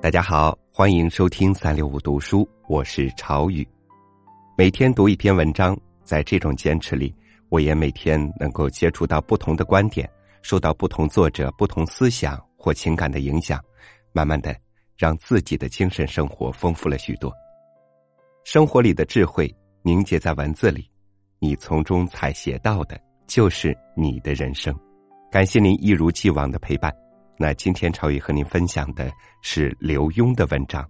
大家好，欢迎收听三六五读书，我是朝雨。每天读一篇文章，在这种坚持里，我也每天能够接触到不同的观点，受到不同作者、不同思想或情感的影响，慢慢的让自己的精神生活丰富了许多。生活里的智慧凝结在文字里，你从中采撷到的就是你的人生。感谢您一如既往的陪伴。那今天朝宇和您分享的是刘墉的文章，《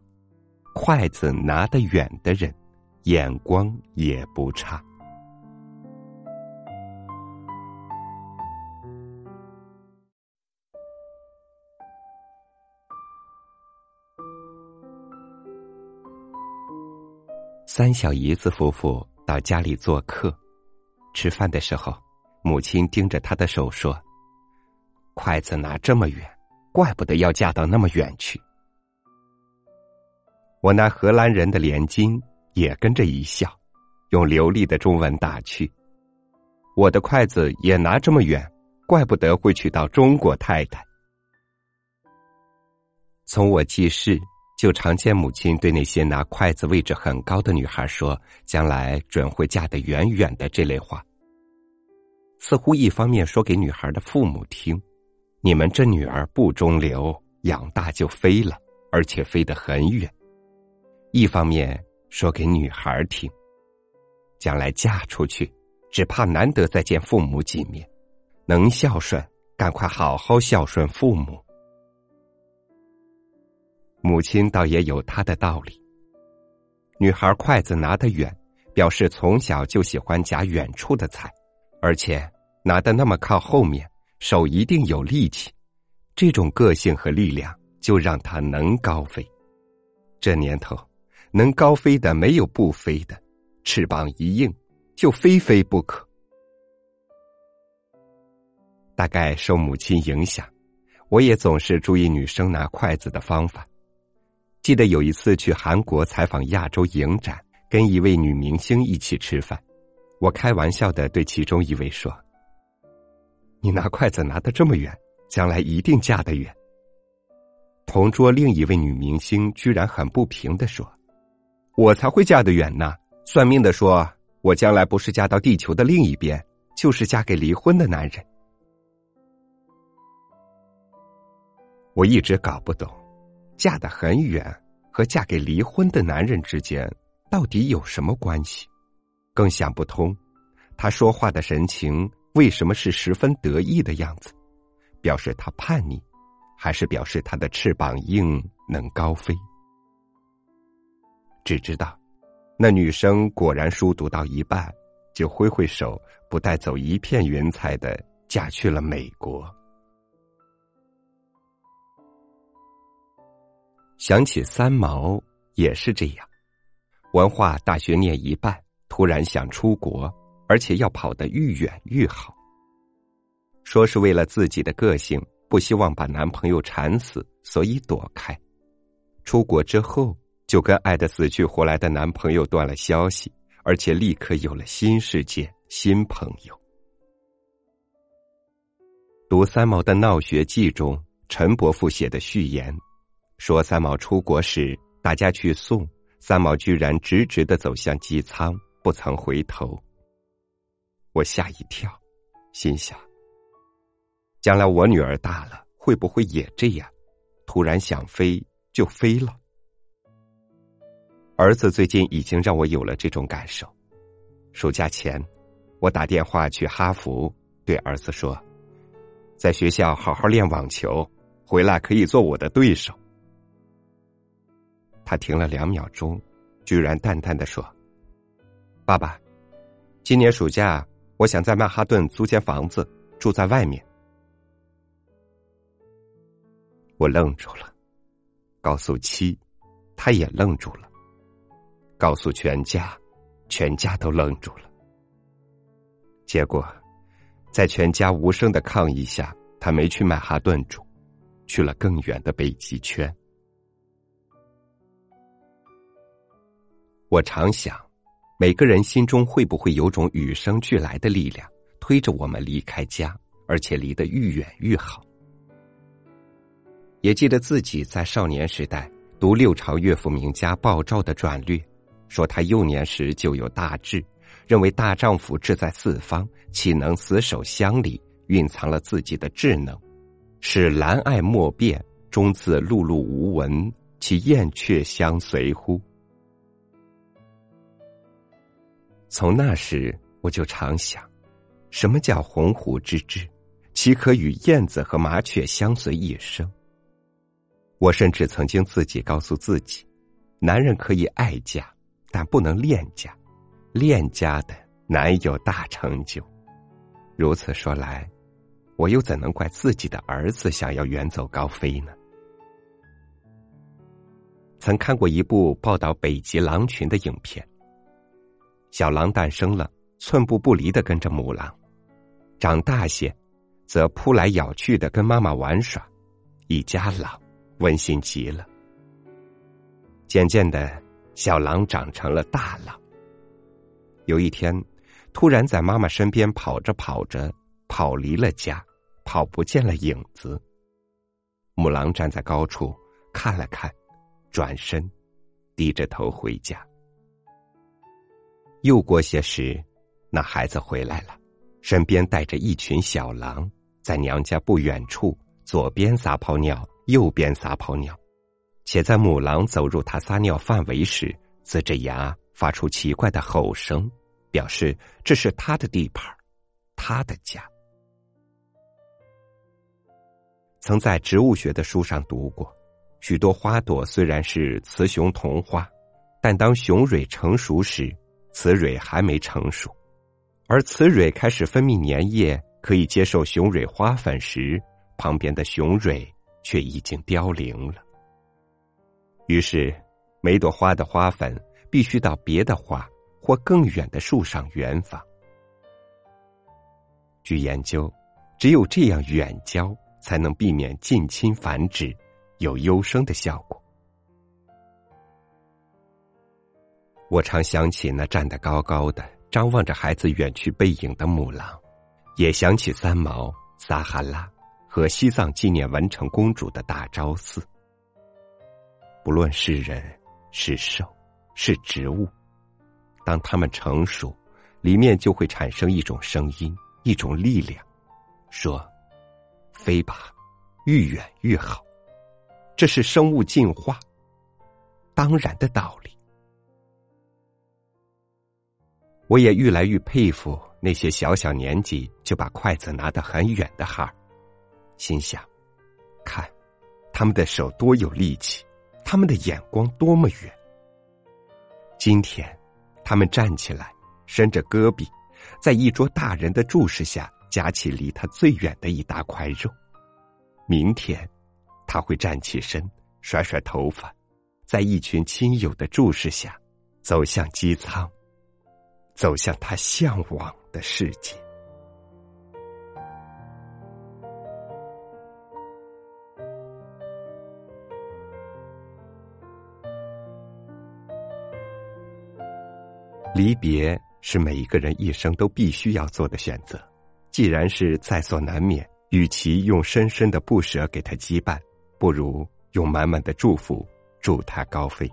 筷子拿得远的人，眼光也不差》。三小姨子夫妇到家里做客，吃饭的时候，母亲盯着他的手说：“筷子拿这么远。”怪不得要嫁到那么远去。我那荷兰人的连襟也跟着一笑，用流利的中文打趣：“我的筷子也拿这么远，怪不得会娶到中国太太。”从我记事就常见母亲对那些拿筷子位置很高的女孩说：“将来准会嫁得远远的。”这类话，似乎一方面说给女孩的父母听。你们这女儿不中留，养大就飞了，而且飞得很远。一方面说给女孩听，将来嫁出去，只怕难得再见父母几面，能孝顺，赶快好好孝顺父母。母亲倒也有她的道理。女孩筷子拿得远，表示从小就喜欢夹远处的菜，而且拿得那么靠后面。手一定有力气，这种个性和力量就让他能高飞。这年头，能高飞的没有不飞的，翅膀一硬就非飞不可。大概受母亲影响，我也总是注意女生拿筷子的方法。记得有一次去韩国采访亚洲影展，跟一位女明星一起吃饭，我开玩笑的对其中一位说。你拿筷子拿得这么远，将来一定嫁得远。同桌另一位女明星居然很不平的说：“我才会嫁得远呢！算命的说我将来不是嫁到地球的另一边，就是嫁给离婚的男人。”我一直搞不懂，嫁得很远和嫁给离婚的男人之间到底有什么关系，更想不通，他说话的神情。为什么是十分得意的样子？表示他叛逆，还是表示他的翅膀硬能高飞？只知道，那女生果然书读到一半，就挥挥手，不带走一片云彩的嫁去了美国。想起三毛也是这样，文化大学念一半，突然想出国。而且要跑得愈远愈好。说是为了自己的个性，不希望把男朋友缠死，所以躲开。出国之后，就跟爱的死去活来的男朋友断了消息，而且立刻有了新世界、新朋友。读三毛的《闹学记》中，陈伯父写的序言，说三毛出国时，大家去送，三毛居然直直的走向机舱，不曾回头。我吓一跳，心想：将来我女儿大了，会不会也这样？突然想飞就飞了。儿子最近已经让我有了这种感受。暑假前，我打电话去哈佛，对儿子说：“在学校好好练网球，回来可以做我的对手。”他停了两秒钟，居然淡淡的说：“爸爸，今年暑假。”我想在曼哈顿租间房子住在外面。我愣住了，告诉妻，他也愣住了，告诉全家，全家都愣住了。结果，在全家无声的抗议下，他没去曼哈顿住，去了更远的北极圈。我常想。每个人心中会不会有种与生俱来的力量，推着我们离开家，而且离得愈远愈好？也记得自己在少年时代读六朝乐府名家鲍照的传略，说他幼年时就有大志，认为大丈夫志在四方，岂能死守乡里？蕴藏了自己的智能，使兰爱莫变，终自碌碌无闻，其燕雀相随乎？从那时，我就常想，什么叫鸿鹄之志？岂可与燕子和麻雀相随一生？我甚至曾经自己告诉自己，男人可以爱家，但不能恋家，恋家的难有大成就。如此说来，我又怎能怪自己的儿子想要远走高飞呢？曾看过一部报道北极狼群的影片。小狼诞生了，寸步不离的跟着母狼；长大些，则扑来咬去的跟妈妈玩耍，一家狼，温馨极了。渐渐的，小狼长成了大狼。有一天，突然在妈妈身边跑着跑着，跑离了家，跑不见了影子。母狼站在高处看了看，转身，低着头回家。又过些时，那孩子回来了，身边带着一群小狼，在娘家不远处左边撒泡尿，右边撒泡尿，且在母狼走入他撒尿范围时，呲着牙发出奇怪的吼声，表示这是他的地盘，他的家。曾在植物学的书上读过，许多花朵虽然是雌雄同花，但当雄蕊成熟时。雌蕊还没成熟，而雌蕊开始分泌粘液，可以接受雄蕊花粉时，旁边的雄蕊却已经凋零了。于是，每朵花的花粉必须到别的花或更远的树上远访。据研究，只有这样远交，才能避免近亲繁殖，有优生的效果。我常想起那站得高高的、张望着孩子远去背影的母狼，也想起三毛、撒哈拉和西藏纪念文成公主的大昭寺。不论是人、是兽、是植物，当它们成熟，里面就会产生一种声音、一种力量，说：“飞吧，愈远愈好。”这是生物进化当然的道理。我也愈来愈佩服那些小小年纪就把筷子拿得很远的孩儿，心想：看，他们的手多有力气，他们的眼光多么远。今天，他们站起来，伸着胳膊，在一桌大人的注视下夹起离他最远的一大块肉；明天，他会站起身，甩甩头发，在一群亲友的注视下，走向机舱。走向他向往的世界。离别是每一个人一生都必须要做的选择。既然是在所难免，与其用深深的不舍给他羁绊，不如用满满的祝福祝他高飞。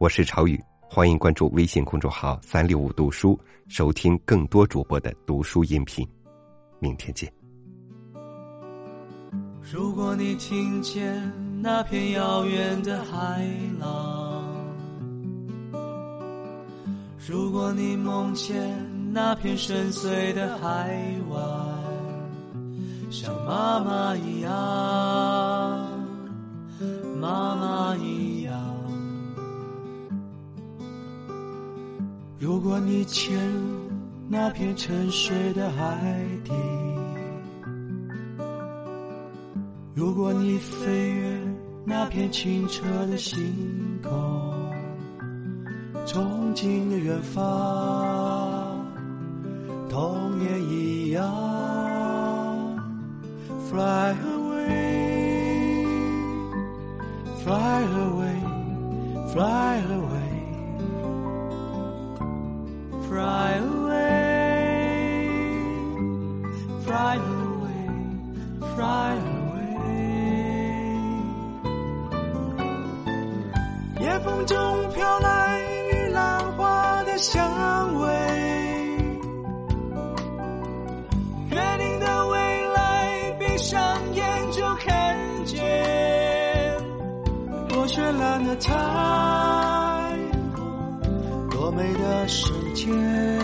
我是朝雨。欢迎关注微信公众号“三六五读书”，收听更多主播的读书音频。明天见。如果你听见那片遥远的海浪，如果你梦见那片深邃的海湾，像妈妈一样，妈妈一样。如果你潜入那片沉睡的海底，如果你飞越那片清澈的星空，憧憬的远方，童年一样，Fly away，Fly away，Fly away。Fly away, fly away, fly away. 夜风中飘来玉兰花的香味，约定的未来，闭上眼就看见，多绚烂的彩，多美的事间。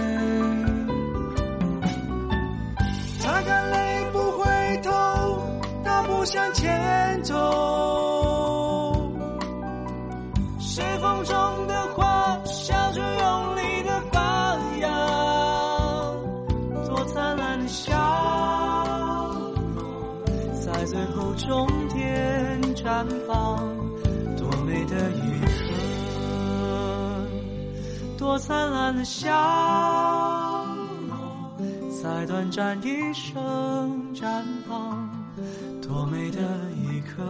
多灿烂的笑容，在短暂一生绽放，多美的一刻。